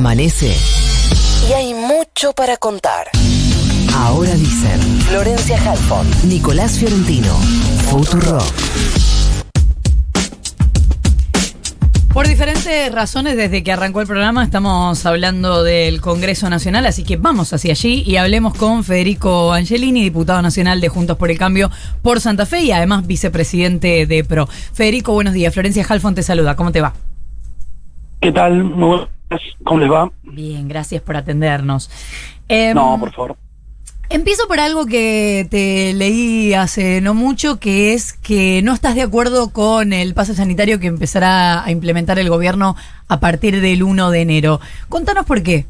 Amanece. Y hay mucho para contar. Ahora dicen Florencia Halfon, Nicolás Fiorentino, Futuro. Por diferentes razones, desde que arrancó el programa estamos hablando del Congreso Nacional, así que vamos hacia allí y hablemos con Federico Angelini, diputado nacional de Juntos por el Cambio por Santa Fe y además vicepresidente de PRO. Federico, buenos días. Florencia Halfon te saluda. ¿Cómo te va? ¿Qué tal? Muy. ¿Cómo les va? Bien, gracias por atendernos. Em, no, por favor. Empiezo por algo que te leí hace no mucho, que es que no estás de acuerdo con el pase sanitario que empezará a implementar el gobierno a partir del 1 de enero. Contanos por qué.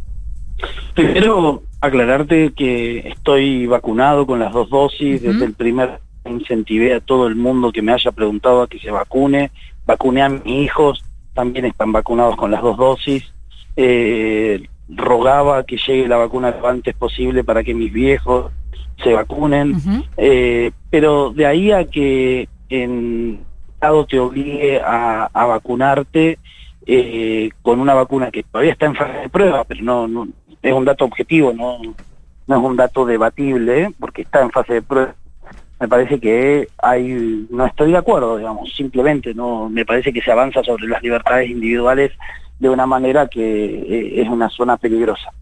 Primero, aclararte que estoy vacunado con las dos dosis. Desde el primer incentivé a todo el mundo que me haya preguntado a que se vacune. Vacuné a mis hijos, también están vacunados con las dos dosis. Eh, rogaba que llegue la vacuna lo antes posible para que mis viejos se vacunen, eh, pero de ahí a que en Estado te obligue a, vacunarte eh, con una vacuna que todavía está en fase de prueba, pero no, es un dato objetivo, no, no es un dato debatible, porque está en fase de prueba. Me parece que hay, no estoy de acuerdo, digamos, simplemente no, me parece que se avanza sobre las libertades individuales de una manera que eh, es una zona peligrosa.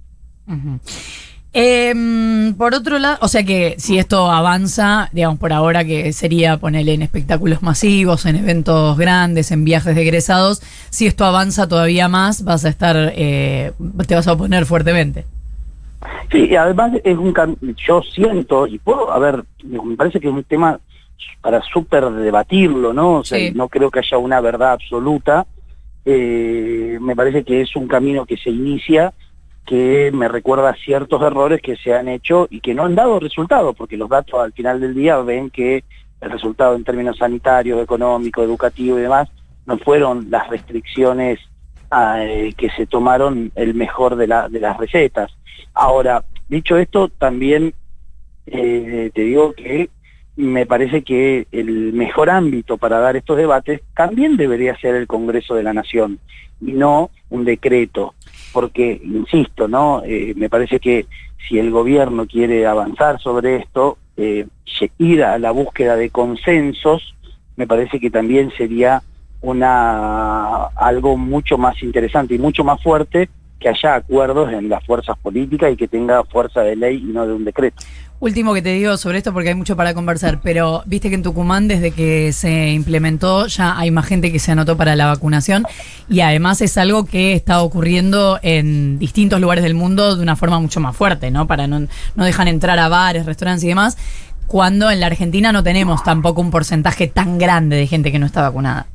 Em, por otro lado, o sea que si esto avanza, digamos por ahora que sería ponerle en espectáculos masivos, en eventos grandes, en viajes de egresados, si esto avanza todavía más, vas a estar, eh, te vas a oponer fuertemente. Sí, además es un yo siento, y puedo, a ver, me parece que es un tema para súper debatirlo, ¿no? O sea, no creo que haya una verdad absoluta, eh, me parece que es un camino que se inicia que me recuerda ciertos errores que se han hecho y que no han dado resultado, porque los datos al final del día ven que el resultado en términos sanitarios, económicos, educativos y demás, no fueron las restricciones eh, que se tomaron el mejor de, la, de las recetas. Ahora, dicho esto, también eh, te digo que me parece que el mejor ámbito para dar estos debates también debería ser el Congreso de la Nación y no un decreto, porque, insisto, ¿no? Eh, me parece que si el gobierno quiere avanzar sobre esto, eh, ir a la búsqueda de consensos, me parece que también sería una algo mucho más interesante y mucho más fuerte que haya acuerdos en las fuerzas políticas y que tenga fuerza de ley y no de un decreto. Último que te digo sobre esto porque hay mucho para conversar, pero viste que en Tucumán desde que se implementó ya hay más gente que se anotó para la vacunación y además es algo que está ocurriendo en distintos lugares del mundo de una forma mucho más fuerte, ¿no? Para no, no dejan entrar a bares, restaurantes y demás, cuando en la Argentina no tenemos tampoco un porcentaje tan grande de gente que no está vacunada.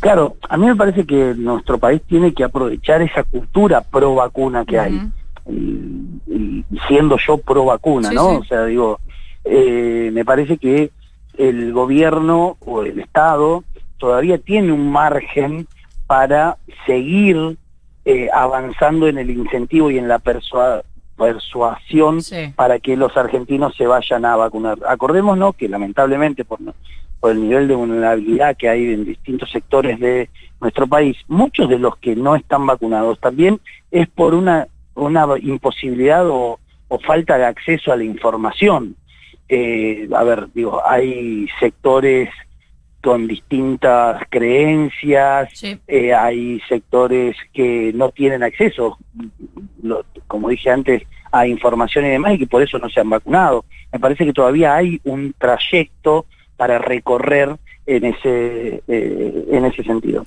Claro, a mí me parece que nuestro país tiene que aprovechar esa cultura pro vacuna que hay y, siendo yo pro vacuna, ¿no? O sea, digo, eh, me parece que el gobierno o el Estado todavía tiene un margen para seguir eh, avanzando en el incentivo y en la persuasión para que los argentinos se vayan a vacunar. Acordémonos que lamentablemente por, por el nivel de vulnerabilidad que hay en distintos sectores de nuestro país, muchos de los que no están vacunados también es por una una imposibilidad o, falta de acceso a la información. Eh, a ver, digo, hay sectores con distintas creencias, eh, hay sectores que no tienen acceso, como dije antes, a información y demás, y que por eso no se han vacunado. Me parece que todavía hay un trayecto para recorrer en ese, eh, en ese sentido.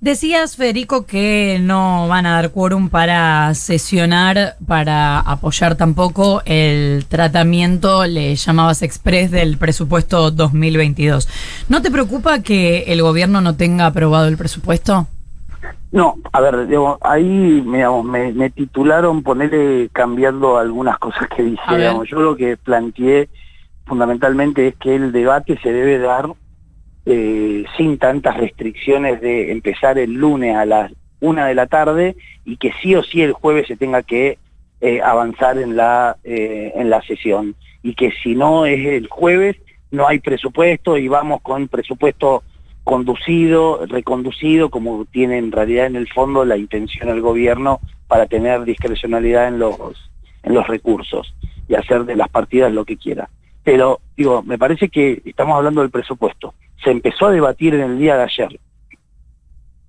Decías, Federico, que no van a dar quórum para sesionar, para apoyar tampoco el tratamiento, le llamabas express del presupuesto 2022. ¿No te preocupa que el gobierno no tenga aprobado el presupuesto? No, a ver, ahí me, me, titularon ponerle cambiando algunas cosas que dije. yo lo que planteé fundamentalmente es que el debate se debe dar eh, sin tantas restricciones de empezar el lunes a las una de la tarde y que sí o sí el jueves se tenga que eh, avanzar en la, eh, en la sesión. Y que si no es el jueves, no hay presupuesto y vamos con presupuesto conducido, reconducido, como tiene en realidad en el fondo la intención del gobierno para tener discrecionalidad en los, en los recursos y hacer de las partidas lo que quiera. Pero, digo, me parece que estamos hablando del presupuesto. Se empezó a debatir en el día de ayer.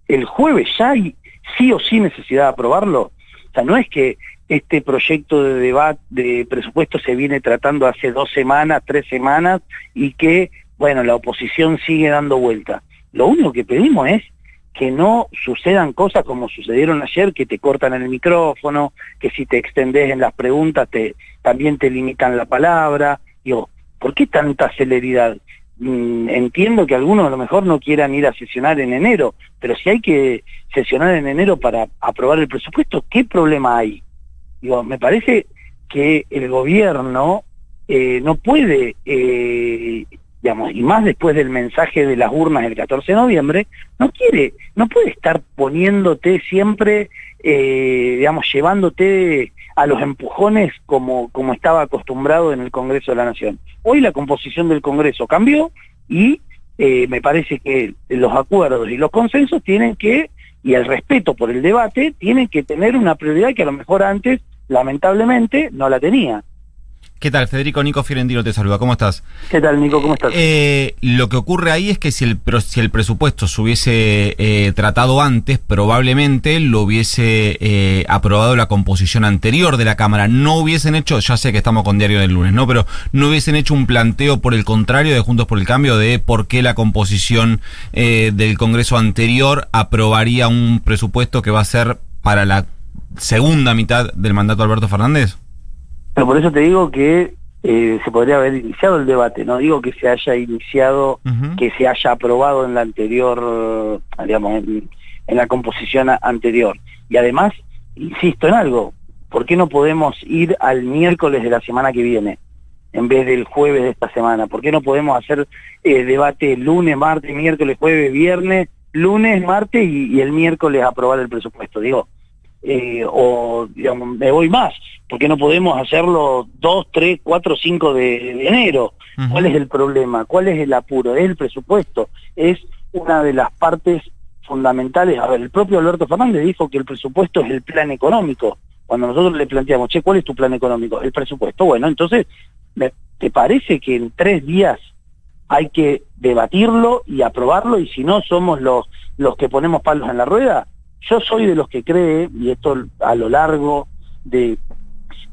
El jueves ya hay sí o sí necesidad de aprobarlo. O sea, no es que este proyecto de debate de presupuesto se viene tratando hace dos semanas, tres semanas, y que, bueno, la oposición sigue dando vuelta. Lo único que pedimos es que no sucedan cosas como sucedieron ayer, que te cortan el micrófono, que si te extendés en las preguntas te, también te limitan la palabra. Digo, ¿por qué tanta celeridad? Mm, entiendo que algunos a lo mejor no quieran ir a sesionar en enero, pero si hay que sesionar en enero para aprobar el presupuesto, ¿qué problema hay? Digo, me parece que el gobierno eh, no puede eh, digamos, y más después del mensaje de las urnas del 14 de noviembre, no quiere, no puede estar poniéndote siempre, eh, digamos, llevándote a los empujones como, como estaba acostumbrado en el Congreso de la Nación. Hoy la composición del Congreso cambió y eh, me parece que los acuerdos y los consensos tienen que, y el respeto por el debate, tienen que tener una prioridad que a lo mejor antes, lamentablemente, no la tenía. ¿Qué tal, Federico? Nico Fiorentino te saluda. ¿Cómo estás? ¿Qué tal, Nico? ¿Cómo estás? Eh, lo que ocurre ahí es que si el, si el presupuesto se hubiese eh, tratado antes, probablemente lo hubiese eh, aprobado la composición anterior de la Cámara. No hubiesen hecho, ya sé que estamos con diario del lunes, ¿no? Pero no hubiesen hecho un planteo por el contrario de Juntos por el Cambio de por qué la composición del Congreso anterior aprobaría un presupuesto que va a ser para la segunda mitad del mandato de Alberto Fernández. Pero por eso te digo que eh, se podría haber iniciado el debate, no digo que se haya iniciado, que se haya aprobado en la anterior, digamos, en, la composición anterior. Y además, insisto en algo, ¿por qué no podemos ir al miércoles de la semana que viene? en vez del jueves de esta semana? ¿Por qué no podemos hacer eh, debate lunes, martes, miércoles, jueves, viernes, lunes, martes y, el miércoles aprobar el presupuesto? Digo, eh, o digamos, me voy más, porque no podemos hacerlo 2, 3, 4, 5 de, enero. ¿Cuál es el problema? ¿Cuál es el apuro? Es el presupuesto, es una de las partes fundamentales. A ver, el propio Alberto Fernández dijo que el presupuesto es el plan económico. Cuando nosotros le planteamos, che, ¿cuál es tu plan económico? El presupuesto. Bueno, entonces, ¿te parece que en tres días hay que debatirlo y aprobarlo? Y si no somos los, los que ponemos palos en la rueda, yo soy de los que cree, y esto a lo largo de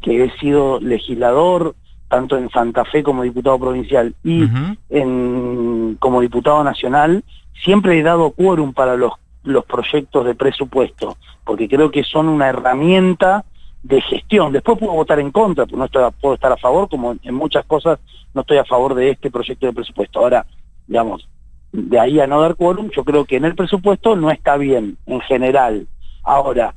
que he sido legislador, tanto en Santa Fe como diputado provincial y en, como diputado nacional, siempre he dado quórum para los, los proyectos de presupuesto, porque creo que son una herramienta de gestión. Después puedo votar en contra, porque no estoy, puedo estar a favor, como en muchas cosas no estoy a favor de este proyecto de presupuesto. Ahora, digamos, de ahí a no dar quórum, yo creo que en el presupuesto no está bien, en general. Ahora,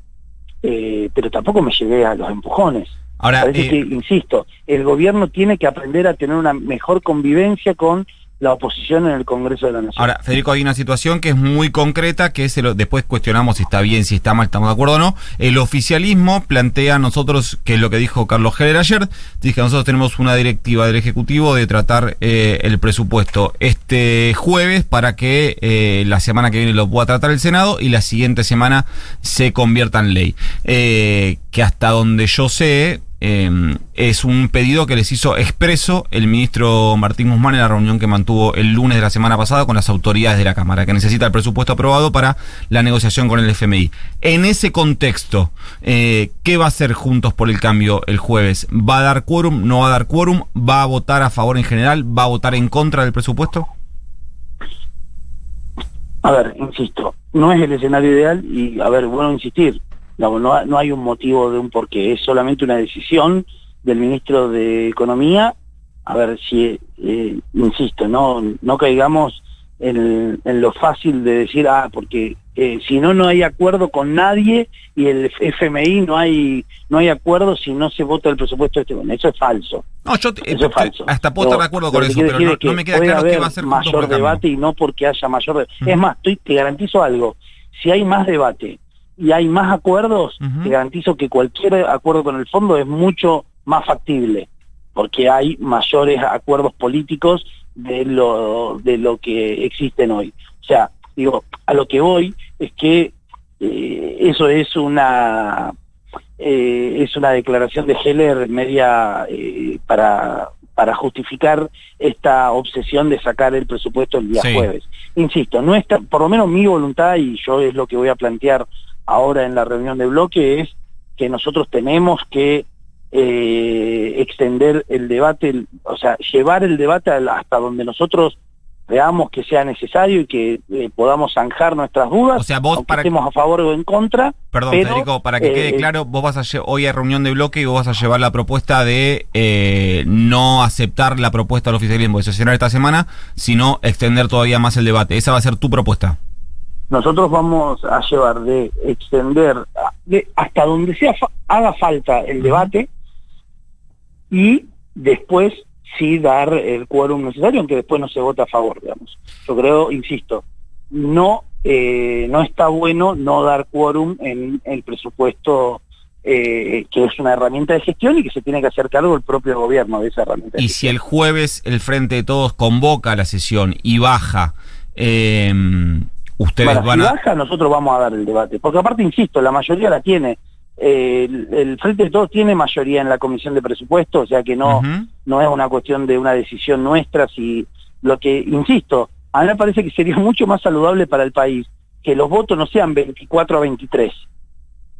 eh, pero tampoco me llevé a los empujones. Ahora, eh, insisto, el gobierno tiene que aprender a tener una mejor convivencia con la oposición en el Congreso de la Nación. Ahora, Federico, hay una situación que es muy concreta, que es el, después cuestionamos si está bien, si está mal, estamos de acuerdo o no. El oficialismo plantea a nosotros, que es lo que dijo Carlos Heller ayer, dice que nosotros tenemos una directiva del Ejecutivo de tratar eh, el presupuesto este jueves para que eh, la semana que viene lo pueda tratar el Senado y la siguiente semana se convierta en ley. Eh, que hasta donde yo sé, Em, es un pedido que les hizo expreso el ministro Martín Guzmán en la reunión que mantuvo el lunes de la semana pasada con las autoridades de la Cámara, que necesita el presupuesto aprobado para la negociación con el FMI. En ese contexto, eh, ¿qué va a hacer Juntos por el Cambio el jueves? ¿Va a dar quórum? ¿No va a dar quórum? ¿Va a votar a favor en general? ¿Va a votar en contra del presupuesto? A ver, insisto, no es el escenario ideal y, a ver, bueno, insistir, no, no, hay un motivo de un porqué, es solamente una decisión del ministro de Economía. A ver si, eh, insisto, no, no caigamos en, lo fácil de decir, ah, porque eh, si no, no hay acuerdo con nadie y el FMI no hay no hay acuerdo si no se vota el presupuesto de este gobierno. Eso es falso. No, yo eso es falso. Hasta puedo estar de acuerdo con eso, pero no, me queda claro qué va a ser mayor debate y no porque haya mayor Es más, estoy, te garantizo algo. Si hay más debate y hay más acuerdos, te garantizo que cualquier acuerdo con el fondo es mucho más factible, porque hay mayores acuerdos políticos de lo, de lo que existen hoy. O sea, digo, a lo que voy es que eh, eso es una eh, es una declaración de Heller media eh, para para justificar esta obsesión de sacar el presupuesto el día jueves. Insisto, no está, por lo menos mi voluntad, y yo es lo que voy a plantear ahora en la reunión de bloque, es que nosotros tenemos que eh, extender el debate, o sea, llevar el debate hasta donde nosotros veamos que sea necesario y que eh, podamos zanjar nuestras dudas, o sea, vos para estemos a favor o en contra. Perdón, Federico, para que quede eh, claro, vos vas a hoy a reunión de bloque y vos vas a llevar la propuesta de eh, no aceptar la propuesta del oficialismo de sesionar esta semana, sino extender todavía más el debate. Esa va a ser tu propuesta. Nosotros vamos a llevar de extender hasta donde sea haga falta el debate y después sí dar el quórum necesario, aunque después no se vota a favor, digamos. Yo creo, insisto, no, eh, no está bueno no dar quórum en el presupuesto eh, que es una herramienta de gestión y que se tiene que hacer cargo el propio gobierno de esa herramienta. y si el jueves el Frente de Todos convoca la sesión y baja, eh, ustedes van a... Si baja, nosotros vamos a dar el debate, porque aparte, insisto, la mayoría la tiene el, Frente de Todos tiene mayoría en la Comisión de Presupuestos, o sea que no, no es una cuestión de una decisión nuestra, si lo que, insisto, a mí me parece que sería mucho más saludable para el país que los votos no sean 24 a 23,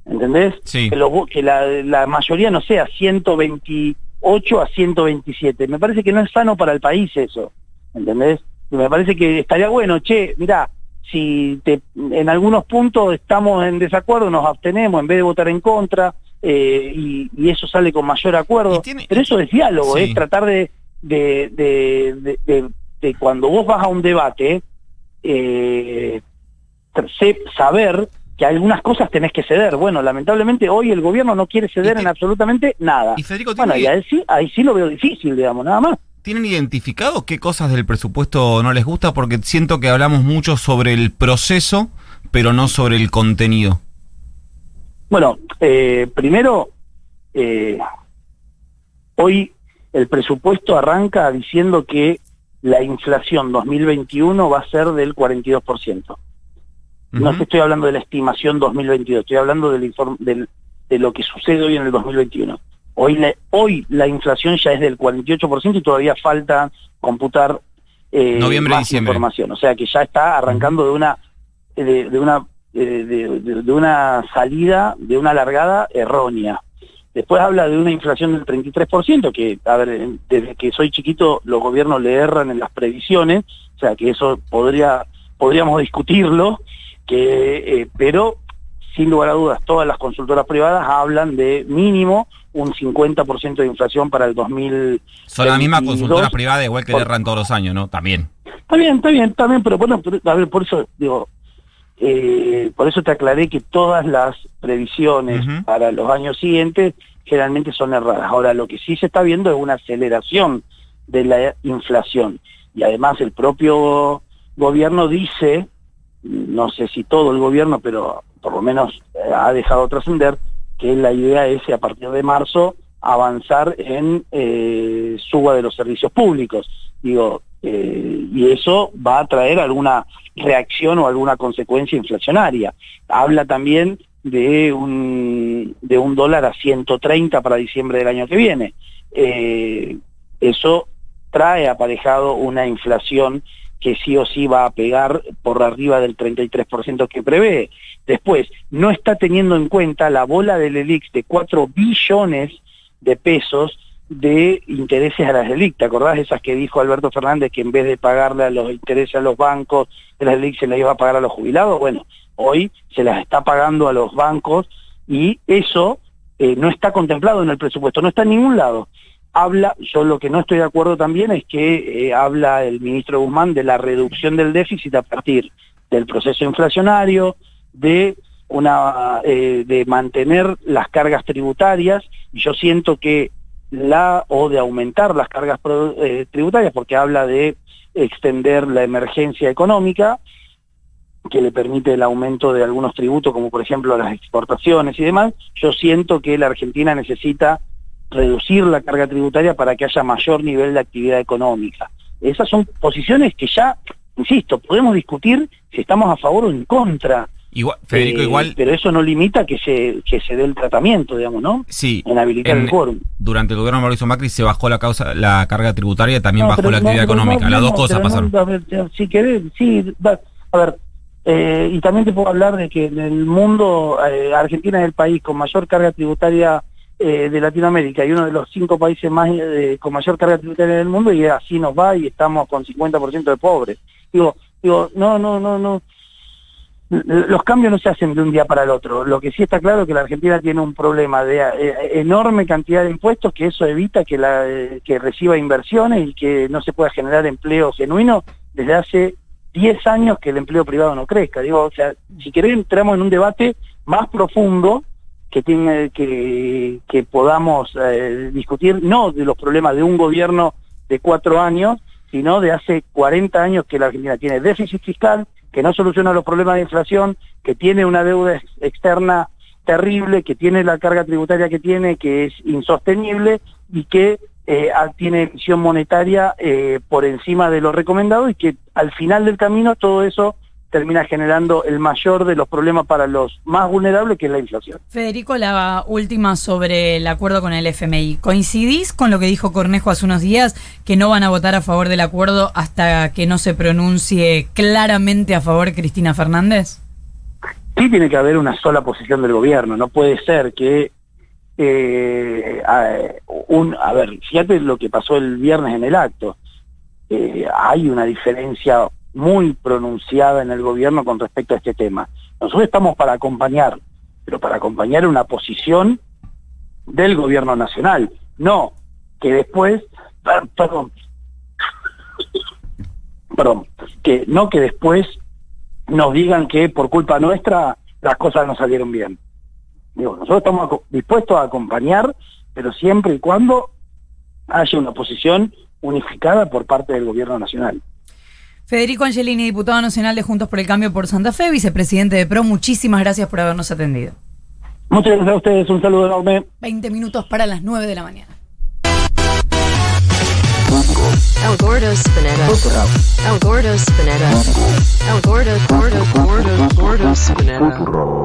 ¿entendés? Que, que la, la mayoría no sea 128 a 127, me parece que no es sano para el país eso, ¿entendés? me parece que estaría bueno, che, mira, si te, en algunos puntos estamos en desacuerdo, nos abstenemos en vez de votar en contra, eh, y, eso sale con mayor acuerdo. Pero eso es diálogo, es tratar de, de, de, cuando vos vas a un debate, eh, saber que algunas cosas tenés que ceder. Bueno, lamentablemente hoy el gobierno no quiere ceder en absolutamente nada. bueno, y ahí sí, ahí sí lo veo difícil, digamos, nada más. ¿Tienen identificado qué cosas del presupuesto no les gusta? Porque siento que hablamos mucho sobre el proceso, pero no sobre el contenido. Bueno, eh, primero, eh, hoy el presupuesto arranca diciendo que la inflación 2021 va a ser del 42%. No te estoy hablando de la estimación 2022, estoy hablando del, del, de lo que sucede hoy en el 2021. Hoy, hoy la inflación ya es del 48% y todavía falta computar eh, más información. O sea que ya está arrancando de una de, una de, una salida, de una largada errónea. Después habla de una inflación del 33%, que, a ver, desde que soy chiquito los gobiernos le erran en las previsiones, o sea que eso podría podríamos discutirlo, que, eh, pero sin lugar a dudas todas las consultoras privadas hablan de mínimo un 50% de inflación para el 2000. Son las mismas consultoras privadas igual que erran todos los años, ¿no? También. Está bien, está bien, también, pero bueno, a ver, por eso digo, eh, por eso te aclaré que todas las previsiones para los años siguientes generalmente son erradas. Ahora, lo que sí se está viendo es una aceleración de la inflación. Y además el propio gobierno dice, no sé si todo el gobierno, pero por lo menos eh, ha dejado trascender, que la idea es a partir de marzo avanzar en eh, suba de los servicios públicos. Digo, eh, y eso va a traer alguna reacción o alguna consecuencia inflacionaria. Habla también de un, de un dólar a 130 para diciembre del año que viene. Eh, eso trae aparejado una inflación que sí o sí va a pegar por arriba del 33% que prevé. Después, no está teniendo en cuenta la bola del ELIX de 4 billones de pesos de intereses a las ELIC. ¿Te acordás de esas que dijo Alberto Fernández que en vez de pagarle a los intereses a los bancos de las ELIC se las iba a pagar a los jubilados? Bueno, hoy se las está pagando a los bancos y eso eh, no está contemplado en el presupuesto, no está en ningún lado habla, yo lo que no estoy de acuerdo también es que eh, habla el ministro Guzmán de la reducción del déficit a partir del proceso inflacionario, de una eh, de mantener las cargas tributarias, y yo siento que la o de aumentar las cargas eh, tributarias porque habla de extender la emergencia económica que le permite el aumento de algunos tributos como por ejemplo las exportaciones y demás, yo siento que la Argentina necesita reducir la carga tributaria para que haya mayor nivel de actividad económica. esas son posiciones que ya, insisto, podemos discutir si estamos a favor o en contra. Igual, Federico, Eh, igual. Pero eso no limita que se, que se dé el tratamiento, digamos, ¿no? Sí. En habilitar en- el quórum. Durante el gobierno de Mauricio Macri se bajó la causa, la carga tributaria y también No, bajó la actividad no, económica. no, Las dos cosas pasaron. a ver, si querés, sí, va- a ver, eh, y también te puedo hablar de que en el mundo, eh, Argentina es el país con mayor carga tributaria eh, de Latinoamérica y uno de los cinco países más eh, con mayor carga tributaria del mundo y así nos va y estamos con 50% de pobres. Digo, digo, no, no, no, no. Los cambios no se hacen de un día para el otro. Lo que sí está claro es que la Argentina tiene un problema de eh, enorme cantidad de impuestos, que eso evita que, la, eh, que reciba inversiones y que no se pueda generar empleo genuino desde hace 10 años que el empleo privado no crezca. Digo, o sea, si querés entramos en un debate más profundo que tiene que, podamos eh, discutir no de los problemas de un gobierno de cuatro años, sino de hace 40 años que la Argentina tiene déficit fiscal, que no soluciona los problemas de inflación, que tiene una deuda ex- externa terrible, que tiene la carga tributaria que tiene, que es insostenible y que eh, tiene emisión monetaria eh, por encima de lo recomendado y que al final del camino todo eso termina generando el mayor de los problemas para los más vulnerables, que es la inflación. Federico, la última sobre el acuerdo con el FMI. ¿Coincidís con lo que dijo Cornejo hace unos días, que no van a votar a favor del acuerdo hasta que no se pronuncie claramente a favor Cristina Fernández? sí tiene que haber una sola posición del gobierno, no puede ser que eh, a, un, a ver, fíjate lo que pasó el viernes en el acto. Eh, hay una diferencia muy pronunciada en el gobierno con respecto a este tema. Nosotros estamos para acompañar, pero para acompañar una posición del gobierno nacional, no que después, per- perdón, perdón, que no que después nos digan que por culpa nuestra las cosas no salieron bien. Digo, nosotros estamos dispuestos a acompañar, pero siempre y cuando haya una posición unificada por parte del gobierno nacional. Federico Angelini, diputado nacional de Juntos por el Cambio por Santa Fe, vicepresidente de PRO, muchísimas gracias por habernos atendido. Muchas gracias a ustedes, un saludo enorme. 20 minutos para las 9 de la mañana. El Gordo Spinetta. El Gordo Spinetta. El Gordo, Gordo, Gordo, Gordo Spinetta.